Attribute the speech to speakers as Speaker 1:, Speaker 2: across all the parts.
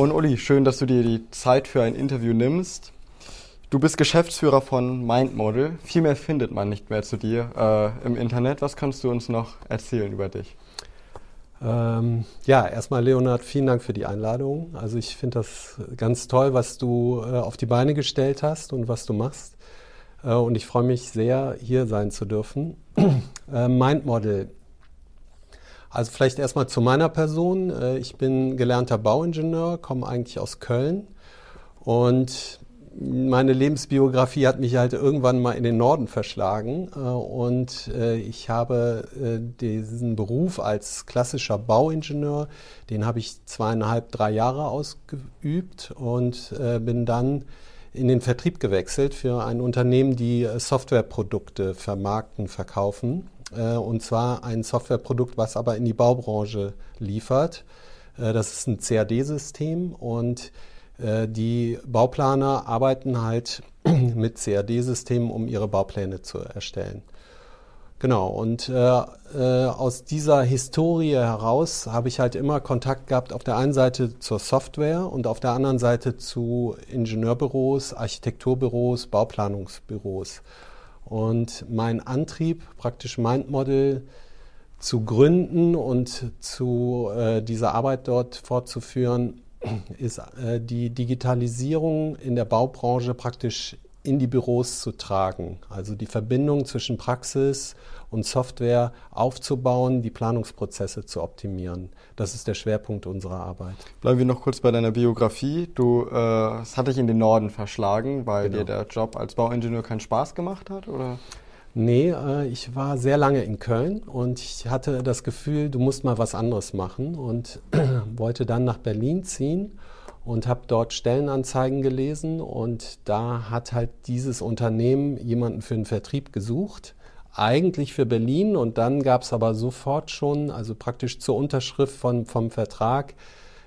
Speaker 1: Moin Uli, schön, dass du dir die Zeit für ein Interview nimmst. Du bist Geschäftsführer von Mindmodel. Viel mehr findet man nicht mehr zu dir äh, im Internet. Was kannst du uns noch erzählen über dich?
Speaker 2: Ähm, ja, erstmal Leonhard, vielen Dank für die Einladung. Also ich finde das ganz toll, was du äh, auf die Beine gestellt hast und was du machst. Äh, und ich freue mich sehr, hier sein zu dürfen. äh, Mindmodel. Also vielleicht erstmal zu meiner Person. Äh, ich bin gelernter Bauingenieur, komme eigentlich aus Köln und meine Lebensbiografie hat mich halt irgendwann mal in den Norden verschlagen äh, und äh, ich habe diesen Beruf als klassischer Bauingenieur, den habe ich zweieinhalb, drei Jahre ausgeübt und bin dann in den Vertrieb gewechselt für ein Unternehmen, die Softwareprodukte vermarkten, verkaufen. Und zwar ein Softwareprodukt, was aber in die Baubranche liefert. Das ist ein CAD-System und äh, die Bauplaner arbeiten halt mit CAD-Systemen, um ihre Baupläne zu erstellen. Genau, und äh, äh, aus dieser Historie heraus habe ich halt immer Kontakt gehabt, auf der einen Seite zur Software und auf der anderen Seite zu Ingenieurbüros, Architekturbüros, Bauplanungsbüros. Und mein Antrieb, praktisch Mindmodel zu gründen und zu äh, dieser Arbeit dort fortzuführen, ist äh, die Digitalisierung in der Baubranche praktisch in die Büros zu tragen. Also die Verbindung zwischen Praxis und Software aufzubauen, die Planungsprozesse zu optimieren. Das ist der Schwerpunkt unserer Arbeit.
Speaker 1: Bleiben wir noch kurz bei deiner Biografie. Du, äh, es hat dich in den Norden verschlagen, weil genau. dir der Job als Bauingenieur keinen Spaß gemacht hat, oder?
Speaker 2: Nee, äh, ich war sehr lange in Köln und ich hatte das Gefühl, du musst mal was anderes machen und wollte dann nach Berlin ziehen und habe dort Stellenanzeigen gelesen und da hat halt dieses Unternehmen jemanden für den Vertrieb gesucht, eigentlich für Berlin und dann gab es aber sofort schon, also praktisch zur Unterschrift von, vom Vertrag,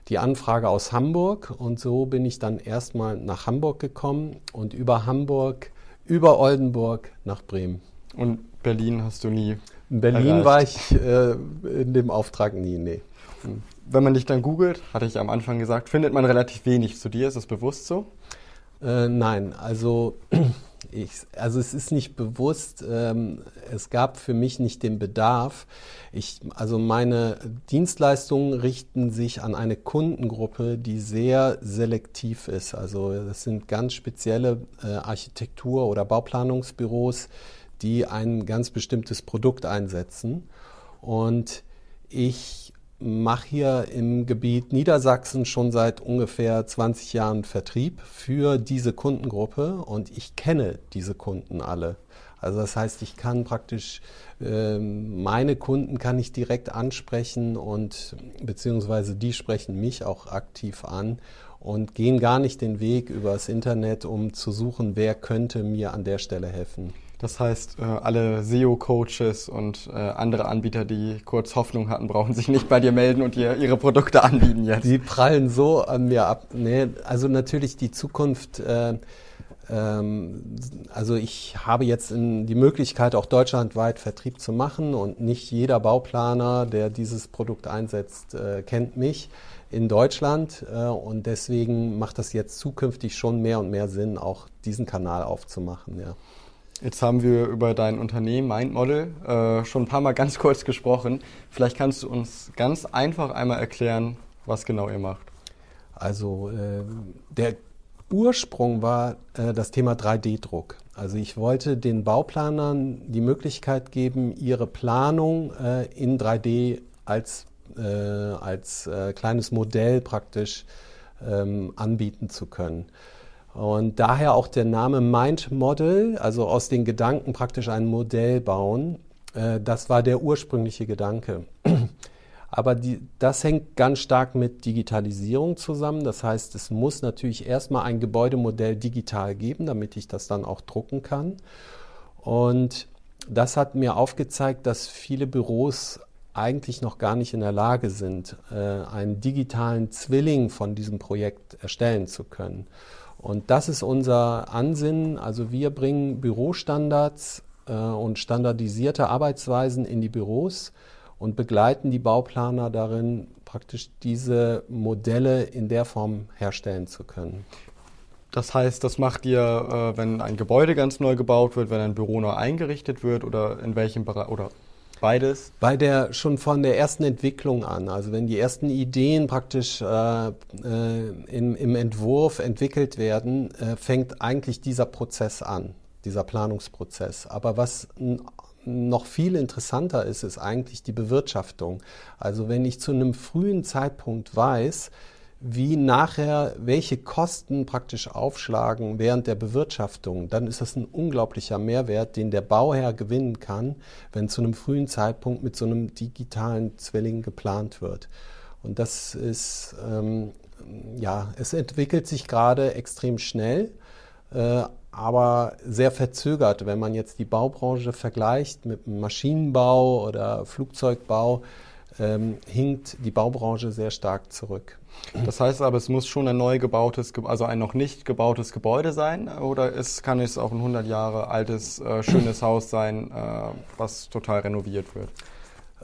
Speaker 2: die Anfrage aus Hamburg und so bin ich dann erstmal nach Hamburg gekommen und über Hamburg, über Oldenburg nach Bremen.
Speaker 1: Und Berlin hast du nie?
Speaker 2: In Berlin erreicht. war ich äh, in dem Auftrag nie, nee.
Speaker 1: Wenn man dich dann googelt, hatte ich am Anfang gesagt, findet man relativ wenig zu dir. Ist das bewusst so?
Speaker 2: Äh, nein, also ich, also es ist nicht bewusst, ähm, es gab für mich nicht den Bedarf. Ich, also meine Dienstleistungen richten sich an eine Kundengruppe, die sehr selektiv ist. Also das sind ganz spezielle äh, Architektur- oder Bauplanungsbüros, die ein ganz bestimmtes Produkt einsetzen. Und ich mache hier im Gebiet Niedersachsen schon seit ungefähr 20 Jahren Vertrieb für diese Kundengruppe und ich kenne diese Kunden alle. Also das heißt, ich kann praktisch äh, meine Kunden kann ich direkt ansprechen und beziehungsweise die sprechen mich auch aktiv an und gehen gar nicht den Weg übers Internet, um zu suchen, wer könnte mir an der Stelle helfen.
Speaker 1: Das heißt, äh, alle SEO-Coaches und äh, andere Anbieter, die kurz Hoffnung hatten, brauchen sich nicht bei dir melden und dir ihre Produkte anbieten jetzt.
Speaker 2: Die prallen so an mir ab. Nee, also natürlich die Zukunft. Äh, ähm, also ich habe jetzt die Möglichkeit, auch deutschlandweit Vertrieb zu machen und nicht jeder Bauplaner, der dieses Produkt einsetzt, äh, kennt mich in Deutschland äh, und deswegen macht das jetzt zukünftig schon mehr und mehr Sinn, auch diesen Kanal aufzumachen. Ja.
Speaker 1: Jetzt haben wir über dein Unternehmen Mindmodel äh, schon ein paar Mal ganz kurz gesprochen. Vielleicht kannst du uns ganz einfach einmal erklären, was genau ihr macht.
Speaker 2: Also äh, der Ursprung war äh, das Thema 3D-Druck. Also ich wollte den Bauplanern die Möglichkeit geben, ihre Planung äh, in 3D als, äh, als äh, kleines Modell praktisch ähm, anbieten zu können. Und daher auch der Name Mind Model, also aus den Gedanken praktisch ein Modell bauen. Äh, das war der ursprüngliche Gedanke. Aber die, das hängt ganz stark mit Digitalisierung zusammen. Das heißt, es muss natürlich erstmal ein Gebäudemodell digital geben, damit ich das dann auch drucken kann. Und das hat mir aufgezeigt, dass viele Büros eigentlich noch gar nicht in der Lage sind, äh, einen digitalen Zwilling von diesem Projekt erstellen zu können. Und das ist unser Ansinnen. Also wir bringen Bürostandards äh, und standardisierte Arbeitsweisen in die Büros und begleiten die Bauplaner darin, praktisch diese Modelle in der Form herstellen zu können.
Speaker 1: Das heißt, das macht ihr, äh, wenn ein Gebäude ganz neu gebaut wird, wenn ein Büro neu eingerichtet wird oder in welchem Bereich oder beides?
Speaker 2: Bei der schon von der ersten Entwicklung an, also wenn die ersten Ideen praktisch äh, äh, im, im, Entwurf entwickelt werden, äh, fängt eigentlich dieser Prozess an, dieser Planungsprozess. Aber was noch viel interessanter ist, ist eigentlich die Bewirtschaftung. Also wenn ich zu einem frühen Zeitpunkt weiß, wie nachher welche Kosten praktisch aufschlagen während der Bewirtschaftung, dann ist das ein unglaublicher Mehrwert, den der Bauherr gewinnen kann, wenn zu einem frühen Zeitpunkt mit so einem digitalen Zwilling geplant wird. Und das ist, ähm, ja, es entwickelt sich gerade extrem schnell, äh, aber sehr verzögert, wenn man jetzt die Baubranche vergleicht mit Maschinenbau oder Flugzeugbau ähm, hinkt die Baubranche sehr stark zurück.
Speaker 1: Das heißt aber, es muss schon ein neu gebautes, also ein noch nicht gebautes Gebäude sein oder es, kann es auch ein 100 Jahre altes, äh, schönes Haus sein, äh, was total renoviert wird?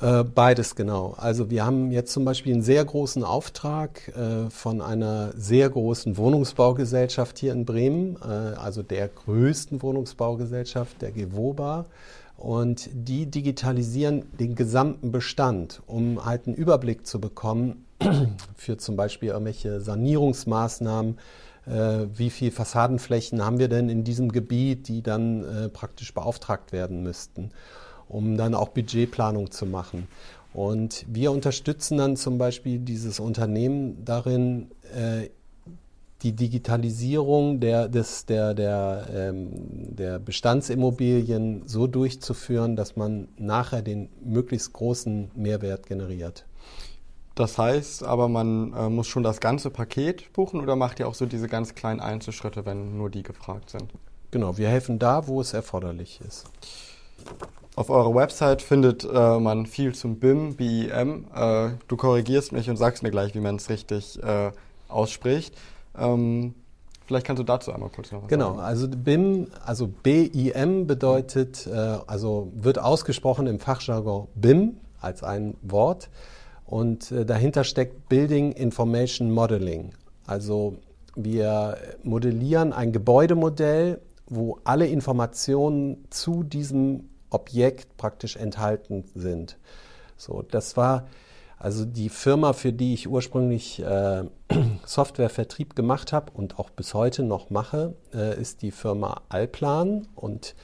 Speaker 2: Äh, beides genau. Also wir haben jetzt zum Beispiel einen sehr großen Auftrag äh, von einer sehr großen Wohnungsbaugesellschaft hier in Bremen, äh, also der größten Wohnungsbaugesellschaft, der GEWOBA. Und die digitalisieren den gesamten Bestand, um halt einen Überblick zu bekommen für zum Beispiel irgendwelche Sanierungsmaßnahmen. Äh, wie viele Fassadenflächen haben wir denn in diesem Gebiet, die dann äh, praktisch beauftragt werden müssten, um dann auch Budgetplanung zu machen. Und wir unterstützen dann zum Beispiel dieses Unternehmen darin, äh, die Digitalisierung der, des, der, der, ähm, der Bestandsimmobilien so durchzuführen, dass man nachher den möglichst großen Mehrwert generiert.
Speaker 1: Das heißt aber, man äh, muss schon das ganze Paket buchen oder macht ihr auch so diese ganz kleinen Einzelschritte, wenn nur die gefragt sind?
Speaker 2: Genau, wir helfen da, wo es erforderlich ist.
Speaker 1: Auf eurer Website findet äh, man viel zum BIM, BIM. Äh, du korrigierst mich und sagst mir gleich, wie man es richtig äh, ausspricht. Ähm, vielleicht kannst du dazu einmal kurz noch was
Speaker 2: genau, sagen. Genau, also BIM, also BIM bedeutet, äh, also wird ausgesprochen im Fachjargon BIM als ein Wort und äh, dahinter steckt Building Information Modeling. Also wir modellieren ein Gebäudemodell, wo alle Informationen zu diesem Objekt praktisch enthalten sind. So, das war also die Firma, für die ich ursprünglich äh, Softwarevertrieb gemacht habe und auch bis heute noch mache, äh, ist die Firma Alplan. Und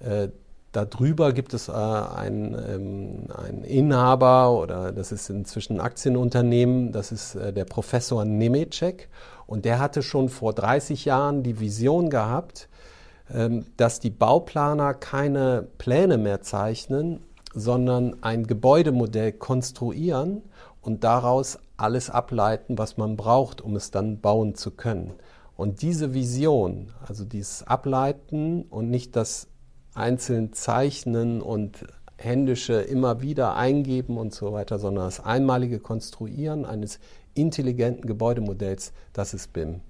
Speaker 2: äh, Darüber gibt es äh, einen, ähm, einen, Inhaber oder das ist inzwischen ein Aktienunternehmen, das ist äh, der Professor Nemecek. Und der hatte schon vor 30 Jahren die Vision gehabt, ähm, dass die Bauplaner keine Pläne mehr zeichnen, sondern ein Gebäudemodell konstruieren und daraus alles ableiten, was man braucht, um es dann bauen zu können. Und diese Vision, also dieses Ableiten und nicht das einzeln Zeichnen und händische immer wieder eingeben und so weiter, sondern das einmalige Konstruieren eines intelligenten Gebäudemodells, das ist BIM.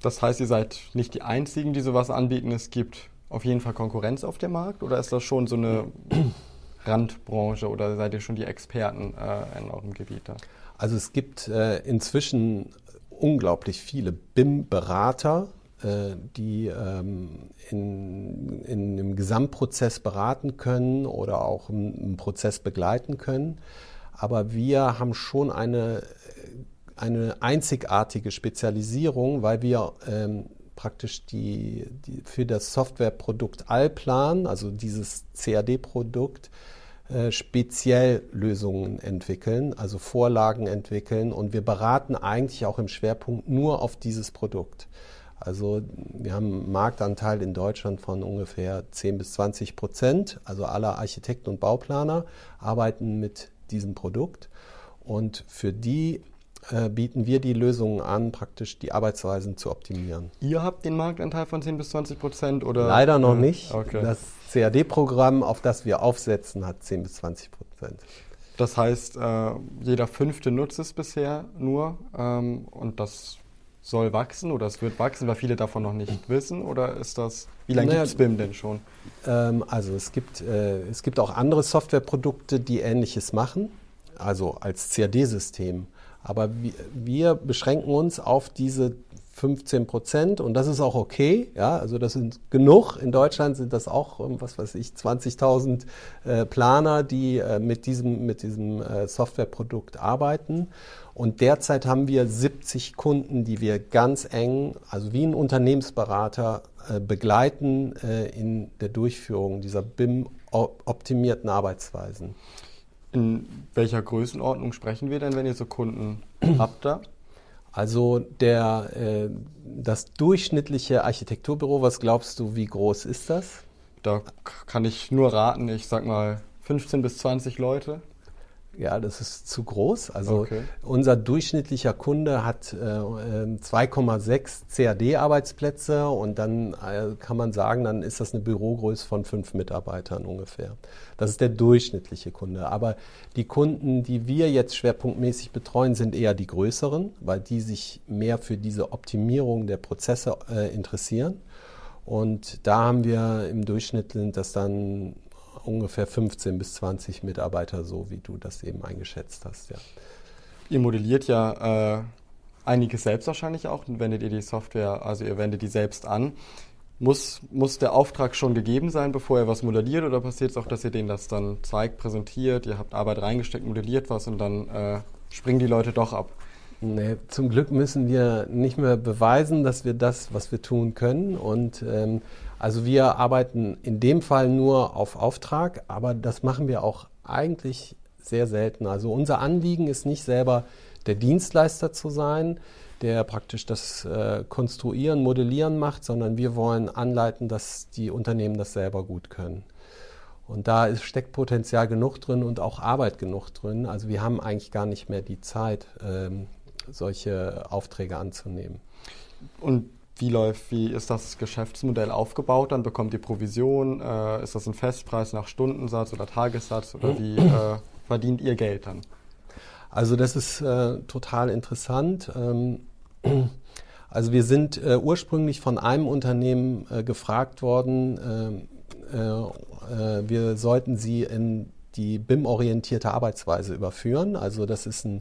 Speaker 1: Das heißt, ihr seid nicht die Einzigen, die sowas anbieten. Es gibt auf jeden Fall Konkurrenz auf dem Markt oder ist das schon so eine Randbranche oder seid ihr schon die Experten äh, in eurem Gebiet da?
Speaker 2: Also es gibt äh, inzwischen unglaublich viele BIM-Berater, äh, die ähm, in, in einem Gesamtprozess beraten können oder auch einen Prozess begleiten können. Aber wir haben schon eine, eine einzigartige Spezialisierung, weil wir ähm, praktisch die, die, für das Softwareprodukt Allplan, also dieses CAD-Produkt, äh, speziell Lösungen entwickeln, also Vorlagen entwickeln und wir beraten eigentlich auch im Schwerpunkt nur auf dieses Produkt. Also wir haben einen Marktanteil in Deutschland von ungefähr 10 bis 20 Prozent. Also alle Architekten und Bauplaner arbeiten mit diesem Produkt. Und für die äh, bieten wir die Lösungen an, praktisch die Arbeitsweisen zu optimieren.
Speaker 1: Ihr habt den Marktanteil von 10 bis 20 Prozent oder?
Speaker 2: Leider noch nicht. Okay. Das CAD-Programm, auf das wir aufsetzen, hat 10 bis 20 Prozent.
Speaker 1: Das heißt, äh, jeder Fünfte nutzt es bisher nur ähm, und das soll wachsen oder es wird wachsen, weil viele davon noch nicht wissen? Oder ist das, wie lange naja, gibt es BIM denn schon?
Speaker 2: Ähm, also es gibt, äh, es gibt auch andere Softwareprodukte, die ähnliches machen. also als CAD-System. Aber wir, wir beschränken uns auf diese 15 Prozent und das ist auch okay. Ja, also das sind genug. In Deutschland sind das auch, ähm, was weiß ich, 20.000 äh, Planer, die äh, mit diesem, mit diesem äh, Softwareprodukt arbeiten. Und derzeit haben wir 70 Kunden, die wir ganz eng, also wie ein Unternehmensberater, äh, begleiten äh, in der Durchführung dieser BIM-optimierten Arbeitsweisen.
Speaker 1: In welcher Größenordnung sprechen wir denn, wenn ihr so Kunden habt da?
Speaker 2: Also der, äh, das durchschnittliche Architekturbüro, was glaubst du, wie groß ist das?
Speaker 1: Da kann ich nur raten, ich sag mal 15 bis 20 Leute.
Speaker 2: Ja, das ist zu groß. Also okay. unser durchschnittlicher Kunde hat äh, 2,6 CAD-Arbeitsplätze und dann äh, kann man sagen, dann ist das eine Bürogröße von fünf Mitarbeitern ungefähr. Das ist der durchschnittliche Kunde. Aber die Kunden, die wir jetzt schwerpunktmäßig betreuen, sind eher die größeren, weil die sich mehr für diese Optimierung der Prozesse äh, interessieren. Und da haben wir im Durchschnitt das dann ungefähr 15 bis 20 Mitarbeiter, so wie du das eben eingeschätzt hast. Ja.
Speaker 1: Ihr modelliert ja äh, einiges selbst wahrscheinlich auch, wendet ihr die Software, also ihr wendet die selbst an. Muss, muss der Auftrag schon gegeben sein, bevor ihr was modelliert, oder passiert es auch, dass ihr denen das dann zeigt, präsentiert, ihr habt Arbeit reingesteckt, modelliert was und dann äh, springen die Leute doch ab?
Speaker 2: Nee, zum Glück müssen wir nicht mehr beweisen, dass wir das, was wir tun können. Und ähm, also wir arbeiten in dem Fall nur auf Auftrag, aber das machen wir auch eigentlich sehr selten. Also unser Anliegen ist nicht selber der Dienstleister zu sein, der praktisch das äh, Konstruieren, Modellieren macht, sondern wir wollen anleiten, dass die Unternehmen das selber gut können. Und da ist, steckt Potenzial genug drin und auch Arbeit genug drin. Also wir haben eigentlich gar nicht mehr die Zeit, ähm, solche Aufträge anzunehmen.
Speaker 1: Und wie läuft, wie ist das Geschäftsmodell aufgebaut? Dann bekommt ihr Provision? Äh, ist das ein Festpreis nach Stundensatz oder Tagessatz oder wie äh, verdient ihr Geld dann?
Speaker 2: Also das ist äh, total interessant. Ähm, also wir sind äh, ursprünglich von einem Unternehmen äh, gefragt worden, äh, wir sollten sie in die BIM-orientierte Arbeitsweise überführen. Also das ist ein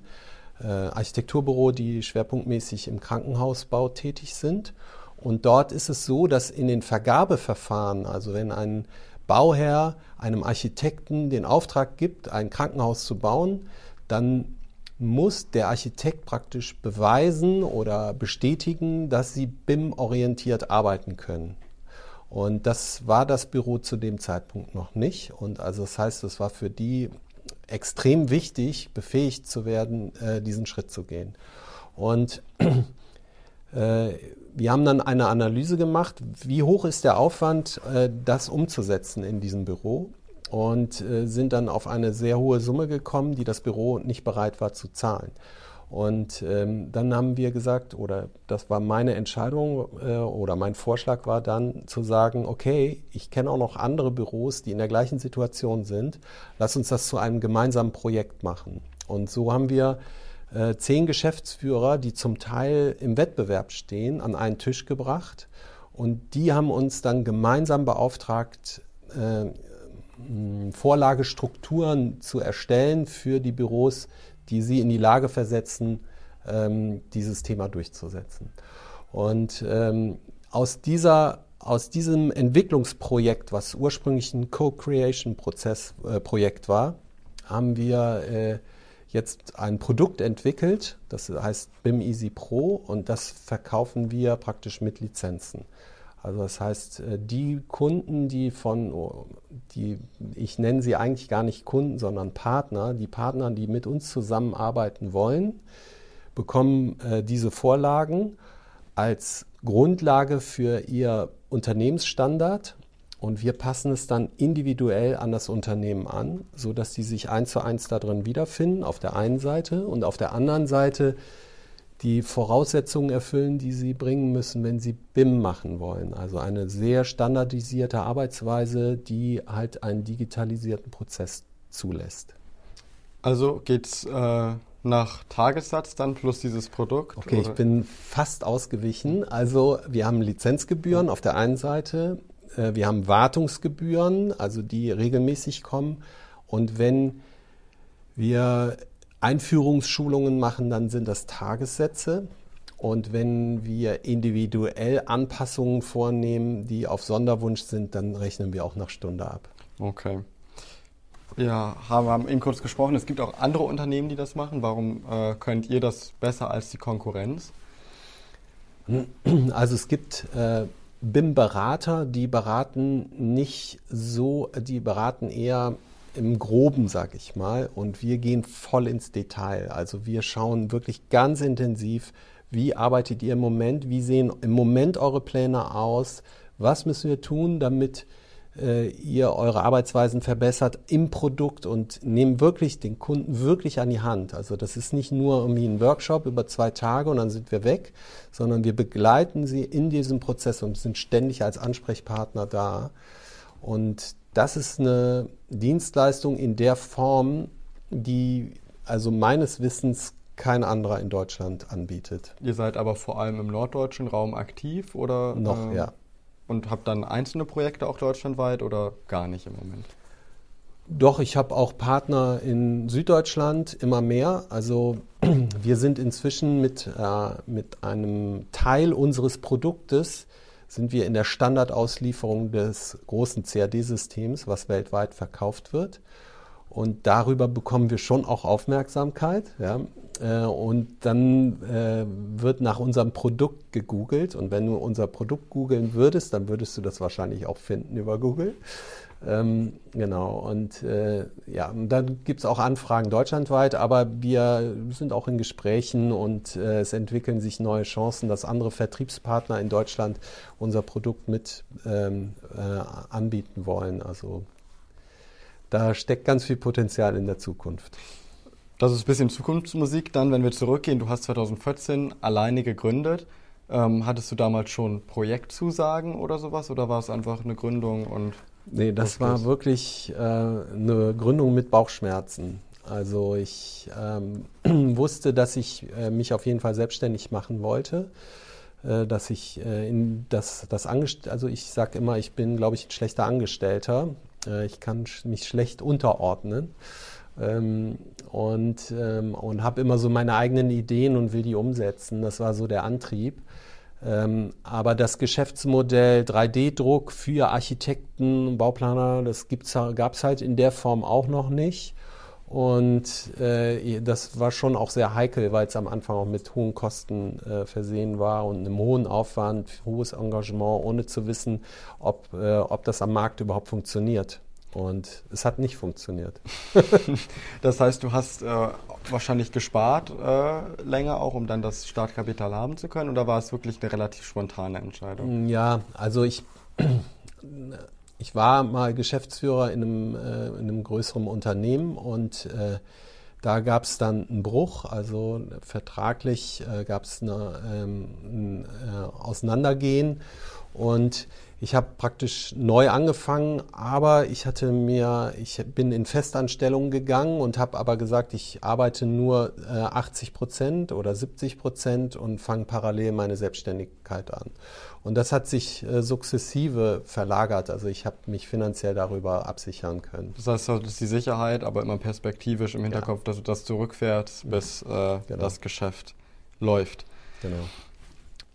Speaker 2: äh, Architekturbüro, die schwerpunktmäßig im Krankenhausbau tätig sind. Und dort ist es so, dass in den Vergabeverfahren, also wenn ein Bauherr einem Architekten den Auftrag gibt, ein Krankenhaus zu bauen, dann muss der Architekt praktisch beweisen oder bestätigen, dass sie BIM-orientiert arbeiten können. Und das war das Büro zu dem Zeitpunkt noch nicht. Und also das heißt, es war für die extrem wichtig, befähigt zu werden, äh, diesen Schritt zu gehen. Und äh, wir haben dann eine Analyse gemacht, wie hoch ist der Aufwand, äh, das umzusetzen in diesem Büro und sind dann auf eine sehr hohe Summe gekommen, die das Büro nicht bereit war zu zahlen. Und ähm, dann haben wir gesagt, oder das war meine Entscheidung äh, oder mein Vorschlag war dann zu sagen, okay, ich kenne auch noch andere Büros, die in der gleichen Situation sind. Lass uns das zu einem gemeinsamen Projekt machen. Und so haben wir äh, zehn Geschäftsführer, die zum Teil im Wettbewerb stehen, an einen Tisch gebracht. Und die haben uns dann gemeinsam beauftragt, äh, Vorlagestrukturen zu erstellen für die Büros, die sie in die Lage versetzen, ähm, dieses Thema durchzusetzen. Und ähm, aus, dieser, aus diesem Entwicklungsprojekt, was ursprünglich ein Co-Creation-Prozess-Projekt äh, war, haben wir äh, jetzt ein Produkt entwickelt, das heißt BIM Easy Pro und das verkaufen wir praktisch mit Lizenzen. Also das heißt, äh, die Kunden, die von, oh, die, ich nenne sie eigentlich gar nicht Kunden, sondern Partner, die Partner, die mit uns zusammenarbeiten wollen, bekommen äh, diese Vorlagen als Grundlage für ihr Unternehmensstandard und wir passen es dann individuell an das Unternehmen an, sodass sie sich eins zu eins darin wiederfinden, auf der einen Seite und auf der anderen Seite die Voraussetzungen erfüllen, die sie bringen müssen, wenn sie BIM machen wollen. Also eine sehr standardisierte Arbeitsweise, die halt einen digitalisierten Prozess zulässt.
Speaker 1: Also geht es äh, nach Tagessatz dann plus dieses Produkt?
Speaker 2: Okay, oder? ich bin fast ausgewichen. Also wir haben Lizenzgebühren auf der einen Seite, äh, wir haben Wartungsgebühren, also die regelmäßig kommen. Und wenn wir Einführungsschulungen machen, dann sind das Tagessätze. Und wenn wir individuell Anpassungen vornehmen, die auf Sonderwunsch sind, dann rechnen wir auch nach Stunde ab.
Speaker 1: Okay. Ja, haben eben kurz gesprochen, es gibt auch andere Unternehmen, die das machen. Warum äh, könnt ihr das besser als die Konkurrenz?
Speaker 2: Also es gibt äh, BIM-Berater, die beraten nicht so, die beraten eher im Groben, sag ich mal, und wir gehen voll ins Detail. Also wir schauen wirklich ganz intensiv, wie arbeitet ihr im Moment, wie sehen im Moment eure Pläne aus, was müssen wir tun, damit äh, ihr eure Arbeitsweisen verbessert im Produkt und nehmen wirklich den Kunden wirklich an die Hand. Also das ist nicht nur irgendwie ein Workshop über zwei Tage und dann sind wir weg, sondern wir begleiten sie in diesem Prozess und sind ständig als Ansprechpartner da. Und das ist eine Dienstleistung in der Form, die also meines Wissens kein anderer in Deutschland anbietet.
Speaker 1: Ihr seid aber vor allem im norddeutschen Raum aktiv oder?
Speaker 2: Noch, äh, ja.
Speaker 1: Und habt dann einzelne Projekte auch deutschlandweit oder gar nicht im Moment?
Speaker 2: Doch, ich habe auch Partner in Süddeutschland, immer mehr. Also wir sind inzwischen mit, äh, mit einem Teil unseres Produktes sind wir in der Standardauslieferung des großen CAD-Systems, was weltweit verkauft wird. Und darüber bekommen wir schon auch Aufmerksamkeit. Ja. Äh, und dann äh, wird nach unserem Produkt gegoogelt. Und wenn du unser Produkt googeln würdest, dann würdest du das wahrscheinlich auch finden über Google. Ähm, genau, und äh, ja, dann gibt es auch Anfragen deutschlandweit, aber wir sind auch in Gesprächen und äh, es entwickeln sich neue Chancen, dass andere Vertriebspartner in Deutschland unser Produkt mit ähm, äh, anbieten wollen. Also da steckt ganz viel Potenzial in der Zukunft.
Speaker 1: Das ist ein bisschen Zukunftsmusik dann, wenn wir zurückgehen. Du hast 2014 alleine gegründet. Ähm, hattest du damals schon Projektzusagen oder sowas oder war es einfach eine Gründung und
Speaker 2: Nee, das war wirklich äh, eine Gründung mit Bauchschmerzen. Also ich ähm, wusste, dass ich äh, mich auf jeden Fall selbstständig machen wollte, äh, dass ich äh, in das, das Angest also ich sage immer, ich bin, glaube ich, ein schlechter Angestellter. Äh, ich kann mich schlecht unterordnen. Ähm, und ähm, und habe immer so meine eigenen Ideen und will die umsetzen. Das war so der Antrieb. Ähm, aber das Geschäftsmodell 3D-Druck für Architekten, Bauplaner, das gab es halt in der Form auch noch nicht. Und äh, das war schon auch sehr heikel, weil es am Anfang auch mit hohen Kosten äh, versehen war und einem hohen Aufwand, hohes Engagement, ohne zu wissen, ob, äh, ob das am Markt überhaupt funktioniert. Und es hat nicht funktioniert.
Speaker 1: das heißt, du hast äh, wahrscheinlich gespart äh, länger auch, um dann das Startkapital haben zu können? Oder war es wirklich eine relativ spontane Entscheidung?
Speaker 2: Ja, also ich, ich war mal Geschäftsführer in einem, äh, in einem größeren Unternehmen und äh, da gab es dann einen Bruch, also vertraglich äh, gab es ähm, ein äh, Auseinandergehen und ich habe praktisch neu angefangen, aber ich hatte mir, ich bin in Festanstellungen gegangen und habe aber gesagt, ich arbeite nur äh, 80 Prozent oder 70 Prozent und fange parallel meine Selbstständigkeit an. Und das hat sich äh, sukzessive verlagert. Also ich habe mich finanziell darüber absichern können.
Speaker 1: Das heißt, das ist die Sicherheit, aber immer perspektivisch im Hinterkopf, ja. dass du das zurückfährst, bis äh, genau. das Geschäft läuft.
Speaker 2: Genau.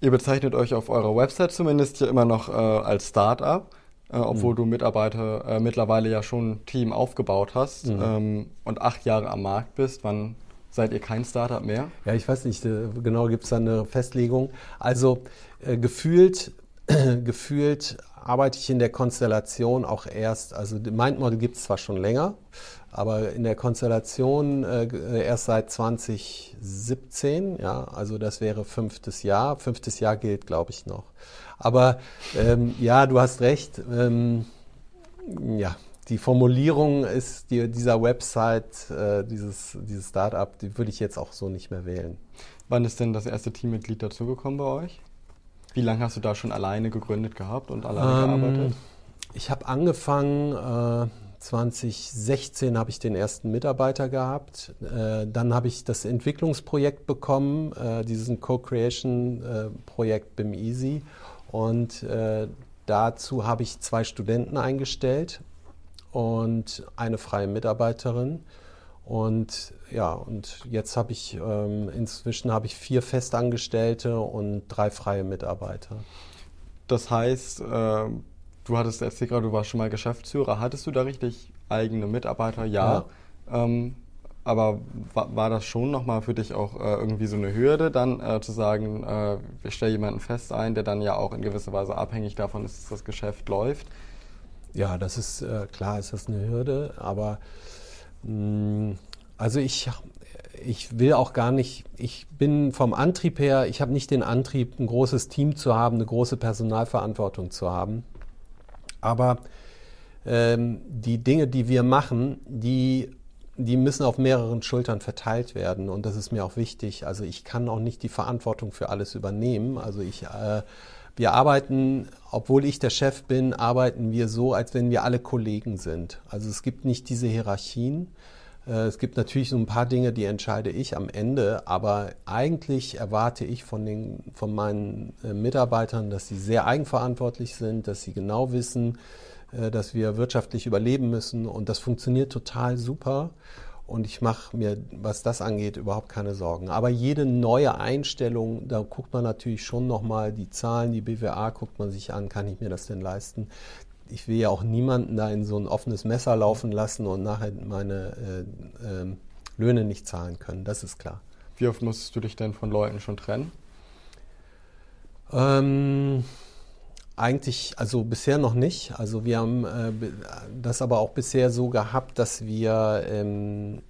Speaker 1: Ihr bezeichnet euch auf eurer Website zumindest hier immer noch äh, als Start-up, äh, obwohl mhm. du Mitarbeiter äh, mittlerweile ja schon ein Team aufgebaut hast mhm. ähm, und acht Jahre am Markt bist. Wann seid ihr kein Startup mehr?
Speaker 2: Ja, ich weiß nicht, äh, genau gibt es da eine Festlegung. Also äh, gefühlt, gefühlt arbeite ich in der Konstellation auch erst, also Mindmodel gibt es zwar schon länger, aber in der Konstellation äh, erst seit 2017, ja, also das wäre fünftes Jahr. Fünftes Jahr gilt, glaube ich, noch. Aber ähm, ja, du hast recht. Ähm, ja, die Formulierung ist die, dieser Website, äh, dieses, dieses Startup, die würde ich jetzt auch so nicht mehr wählen.
Speaker 1: Wann ist denn das erste Teammitglied dazugekommen bei euch? Wie lange hast du da schon alleine gegründet gehabt und alleine ähm, gearbeitet?
Speaker 2: Ich habe angefangen. Äh, 2016 habe ich den ersten Mitarbeiter gehabt. Äh, dann habe ich das Entwicklungsprojekt bekommen, äh, diesen Co-Creation-Projekt BIM Easy. Und äh, dazu habe ich zwei Studenten eingestellt und eine freie Mitarbeiterin. Und ja, und jetzt habe ich ähm, inzwischen habe ich vier Festangestellte und drei freie Mitarbeiter.
Speaker 1: Das heißt, äh, du hattest erzählt gerade, du warst schon mal Geschäftsführer. Hattest du da richtig eigene Mitarbeiter? Ja. ja. Ähm, aber war, war, das schon nochmal für dich auch äh, irgendwie so eine Hürde, dann äh, zu sagen, äh, ich stelle jemanden fest ein, der dann ja auch in gewisser Weise abhängig davon ist, dass das Geschäft läuft?
Speaker 2: Ja, das ist äh, klar, ist das eine Hürde, aber mh, mm, also ich, ich will auch gar nicht, ich bin vom Antrieb her, ich habe nicht den Antrieb, ein großes Team zu haben, eine große Personalverantwortung zu haben. Aber ähm, die Dinge, die wir machen, die die müssen auf mehreren Schultern verteilt werden und das ist mir auch wichtig. Also ich kann auch nicht die Verantwortung für alles übernehmen. Also ich, äh, wir arbeiten, obwohl ich der Chef bin, arbeiten wir so, als wenn wir alle Kollegen sind. Also es gibt nicht diese Hierarchien. Äh, es gibt natürlich so ein paar Dinge, die entscheide ich am Ende, aber eigentlich erwarte ich von, den, von meinen äh, Mitarbeitern, dass sie sehr eigenverantwortlich sind, dass sie genau wissen, äh, dass wir wirtschaftlich überleben müssen. Und das funktioniert total super. Und ich mache mir, was das angeht, überhaupt keine Sorgen. Aber jede neue Einstellung, da guckt man natürlich schon nochmal die Zahlen, die BWA guckt man sich an, kann ich mir das denn leisten? Ich will ja auch niemanden da in so ein offenes Messer laufen lassen und nachher meine äh, äh, Löhne nicht zahlen können. Das ist klar.
Speaker 1: Wie oft musstest du dich denn von Leuten schon trennen?
Speaker 2: Ähm, eigentlich, also bisher noch nicht. Also wir haben äh, das aber auch bisher so gehabt, dass wir, ähm,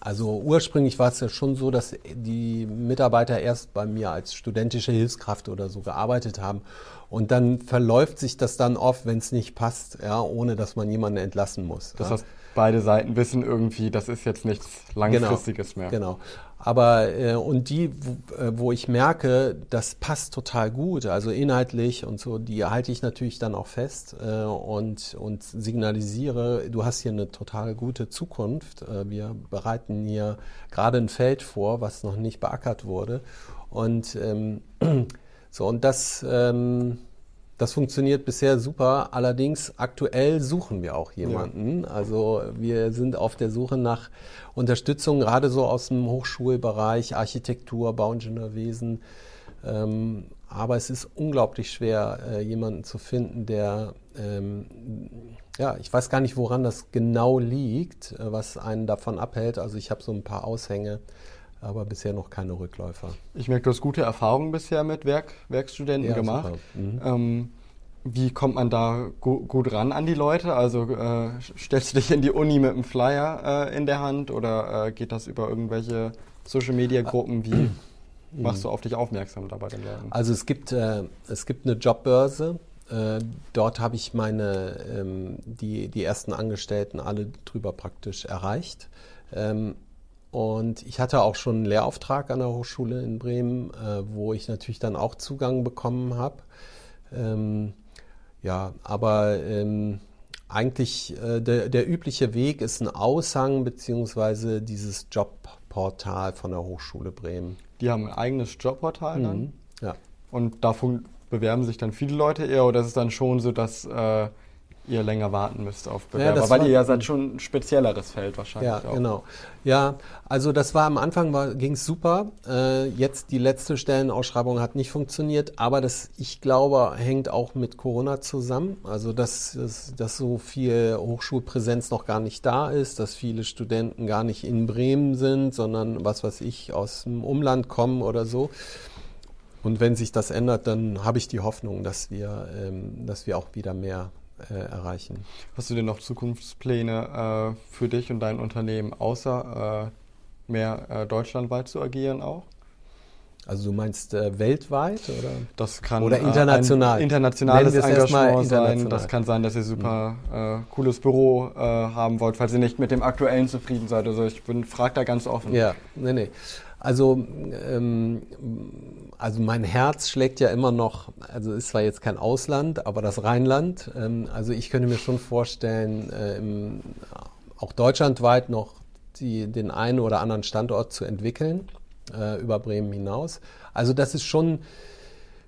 Speaker 2: also ursprünglich war es ja schon so, dass die Mitarbeiter erst bei mir als studentische Hilfskraft oder so gearbeitet haben. Und dann verläuft sich das dann oft, wenn es nicht passt, ja, ohne dass man jemanden entlassen muss.
Speaker 1: Das ja. Beide Seiten wissen irgendwie, das ist jetzt nichts Langfristiges
Speaker 2: genau, mehr. Genau. Aber äh, und die, wo, äh, wo, ich merke, das passt total gut, also inhaltlich und so, die halte ich natürlich dann auch fest äh, und, und signalisiere, du hast hier eine total gute Zukunft. Äh, wir bereiten hier gerade ein Feld vor, was noch nicht beackert wurde. Und ähm, so, und das ähm, das funktioniert bisher super. Allerdings aktuell suchen wir auch jemanden. Ja. Also wir sind auf der Suche nach Unterstützung, gerade so aus dem Hochschulbereich, Architektur, Bauingenieurwesen. Ähm, aber es ist unglaublich schwer, äh, jemanden zu finden, der, ähm, ja, ich weiß gar nicht, woran das genau liegt, äh, was einen davon abhält. Also ich habe so ein paar Aushänge aber bisher noch keine Rückläufer.
Speaker 1: Ich merke, du hast gute Erfahrungen bisher mit Werk, Werkstudenten ja, gemacht. Mhm. Ähm, wie kommt man da gu gut ran an die Leute? Also äh, stellst du dich in die Uni mit einem Flyer äh, in der Hand oder äh, geht das über irgendwelche Social-Media-Gruppen? Wie mhm. machst du auf dich aufmerksam da bei den Leuten?
Speaker 2: Also es gibt, äh, es gibt eine Jobbörse. Äh, dort habe ich meine, ähm, die, die ersten Angestellten alle drüber praktisch erreicht. Ähm, und ich hatte auch schon einen Lehrauftrag an der Hochschule in Bremen, äh, wo ich natürlich dann auch Zugang bekommen habe. Ähm, ja, aber ähm, eigentlich äh, der, der, übliche Weg ist ein Aushang beziehungsweise dieses Jobportal von der Hochschule Bremen.
Speaker 1: Die haben ein eigenes Jobportal dann?
Speaker 2: Mhm, ja.
Speaker 1: Und davon bewerben sich dann viele Leute eher oder ist es dann schon so, dass äh, ihr länger warten müsst auf Bewerber, ja, weil ihr ja seid schon ein spezielleres Feld wahrscheinlich
Speaker 2: ja, auch. genau. Ja, also das war am Anfang ging es super. Äh, jetzt die letzte Stellenausschreibung hat nicht funktioniert, aber das, ich glaube, hängt auch mit Corona zusammen. Also dass, dass, dass so viel Hochschulpräsenz noch gar nicht da ist, dass viele Studenten gar nicht in Bremen sind, sondern was weiß ich, aus dem Umland kommen oder so. Und wenn sich das ändert, dann habe ich die Hoffnung, dass wir, ähm, dass wir auch wieder mehr äh, erreichen.
Speaker 1: Hast du denn noch Zukunftspläne äh, für dich und dein Unternehmen, außer äh, mehr äh, deutschlandweit zu agieren auch?
Speaker 2: Also du meinst äh, weltweit oder?
Speaker 1: Das kann
Speaker 2: oder international.
Speaker 1: Ein internationales Engagement sein. Das kann sein, dass ihr super äh, cooles Büro äh, haben wollt, falls ihr nicht mit dem aktuellen zufrieden seid. Also ich bin frag da ganz offen.
Speaker 2: Ja, nee, nee. Also, ähm, also mein Herz schlägt ja immer noch, also ist zwar jetzt kein Ausland, aber das Rheinland. Ähm, also ich könnte mir schon vorstellen, äh, im, auch deutschlandweit noch die, den einen oder anderen Standort zu entwickeln, äh, über Bremen hinaus. Also das ist schon,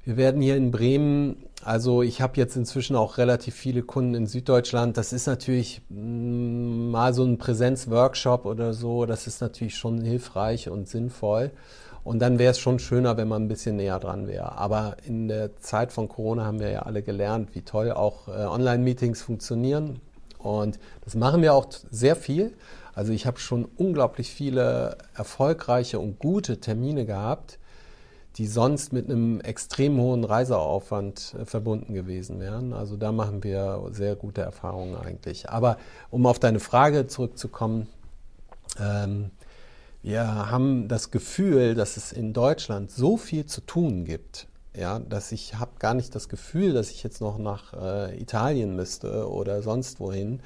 Speaker 2: wir werden hier in Bremen also ich habe jetzt inzwischen auch relativ viele Kunden in Süddeutschland. Das ist natürlich mm, mal so ein Präsenzworkshop oder so. Das ist natürlich schon hilfreich und sinnvoll. Und dann wäre es schon schöner, wenn man ein bisschen näher dran wäre. Aber in der Zeit von Corona haben wir ja alle gelernt, wie toll auch äh, Online-Meetings funktionieren. Und das machen wir auch sehr viel. Also ich habe schon unglaublich viele erfolgreiche und gute Termine gehabt, die sonst mit einem extrem hohen Reiseaufwand äh, verbunden gewesen wären. Also da machen wir sehr gute Erfahrungen eigentlich. Aber um auf deine Frage zurückzukommen, ähm, wir haben das Gefühl, dass es in Deutschland so viel zu tun gibt, ja, dass ich habe gar nicht das Gefühl, dass ich jetzt noch nach äh, Italien müsste oder sonst wohin.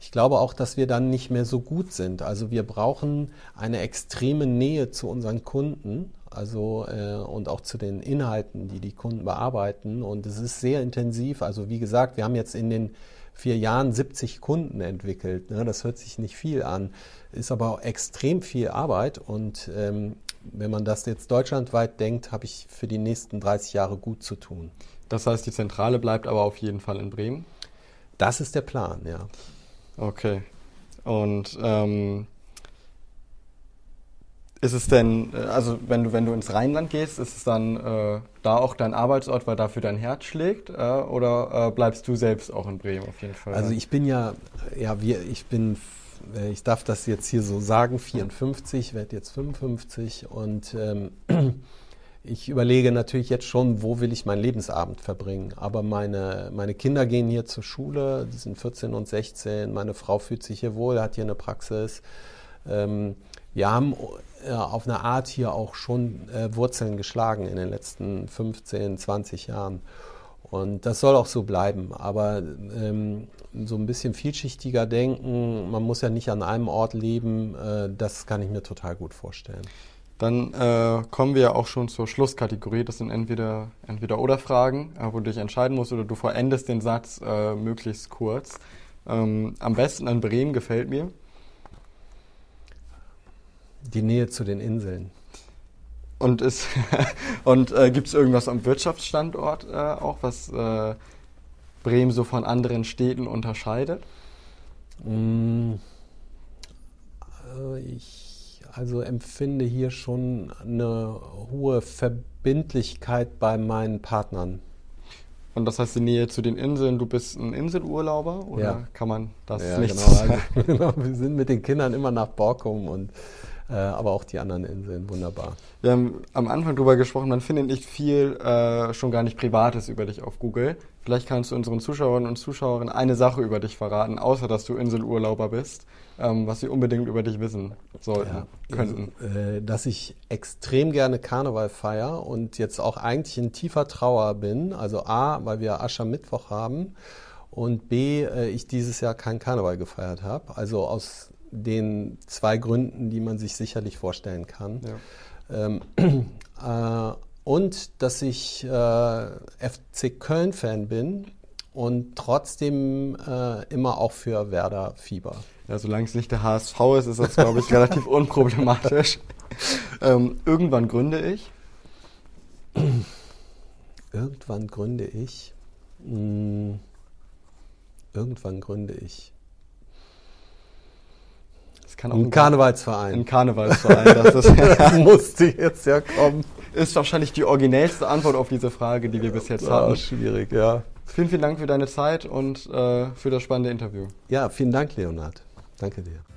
Speaker 2: Ich glaube auch, dass wir dann nicht mehr so gut sind. Also wir brauchen eine extreme Nähe zu unseren Kunden, also äh, und auch zu den Inhalten, die die Kunden bearbeiten. Und es ist sehr intensiv. Also wie gesagt, wir haben jetzt in den vier Jahren 70 Kunden entwickelt. Ne? Das hört sich nicht viel an, ist aber auch extrem viel Arbeit. Und ähm, wenn man das jetzt deutschlandweit denkt, habe ich für die nächsten 30 Jahre gut zu tun.
Speaker 1: Das heißt, die Zentrale bleibt aber auf jeden Fall in Bremen?
Speaker 2: Das ist der Plan, ja.
Speaker 1: Okay. Und ähm, ist es denn, äh, also wenn du, wenn du ins Rheinland gehst, ist es dann äh, da auch dein Arbeitsort, weil dafür dein Herz schlägt? Äh, oder äh, bleibst du selbst auch in Bremen auf jeden Fall?
Speaker 2: Also ich bin ja, ja, wir, ich bin, äh, ich darf das jetzt hier so sagen, 54, werde jetzt 55 und ähm, ich überlege natürlich jetzt schon, wo will ich meinen Lebensabend verbringen. Aber meine, meine Kinder gehen hier zur Schule, die sind 14 und 16, meine Frau fühlt sich hier wohl, hat hier eine Praxis. Ähm, wir haben äh, auf eine Art hier auch schon äh, Wurzeln geschlagen in den letzten 15, 20 Jahren. Und das soll auch so bleiben. Aber ähm, so ein bisschen vielschichtiger denken, man muss ja nicht an einem Ort leben, äh, das kann ich mir total gut vorstellen.
Speaker 1: Dann äh, kommen wir auch schon zur Schlusskategorie. Das sind entweder entweder oder Fragen, äh, wo du dich entscheiden musst, oder du vollendest den Satz äh, möglichst kurz. Ähm, am besten an Bremen gefällt mir.
Speaker 2: Die Nähe zu den Inseln.
Speaker 1: Und, und äh, gibt es irgendwas am Wirtschaftsstandort äh, auch, was äh, Bremen so von anderen Städten unterscheidet?
Speaker 2: Mm, ich also empfinde hier schon eine hohe Verbindlichkeit bei meinen Partnern.
Speaker 1: Und das heißt die Nähe zu den Inseln, du bist ein Inselurlauber oder
Speaker 2: ja.
Speaker 1: kann man das
Speaker 2: ja,
Speaker 1: nicht
Speaker 2: genau, sagen? Also, genau, wir sind mit den Kindern immer nach Borkum und äh, aber auch die anderen Inseln, wunderbar.
Speaker 1: Wir haben am Anfang darüber gesprochen, man findet nicht viel äh, schon gar nicht Privates über dich auf Google. Vielleicht kannst du unseren Zuschauerinnen und Zuschauern eine Sache über dich verraten, außer dass du Inselurlauber bist, ähm, was sie unbedingt über dich wissen sollten, ja, könnten.
Speaker 2: Also, äh, dass ich extrem gerne Karneval feier und jetzt auch eigentlich in tiefer Trauer bin. Also A, weil wir Aschermittwoch haben und B, äh, ich dieses Jahr keinen Karneval gefeiert habe. Also aus den zwei Gründen, die man sich sicherlich vorstellen kann. Ja. Ähm, äh, und dass ich äh, FC Köln-Fan bin und trotzdem äh, immer auch für Werder Fieber.
Speaker 1: Ja, solange es nicht der HSV ist, ist das, glaube ich, relativ unproblematisch. Ähm, irgendwann gründe ich.
Speaker 2: Irgendwann gründe ich. Hm, irgendwann gründe ich.
Speaker 1: Das kann auch
Speaker 2: ein, Karnevalsverein.
Speaker 1: Ein Karnevalsverein. Das, ist,
Speaker 2: das musste jetzt ja kommen.
Speaker 1: Ist wahrscheinlich die originellste Antwort auf diese Frage, die wir bis jetzt hatten. Ja,
Speaker 2: schwierig, ja.
Speaker 1: Vielen, vielen Dank für deine Zeit und äh, für das spannende Interview.
Speaker 2: Ja, vielen Dank, Leonard. Danke dir.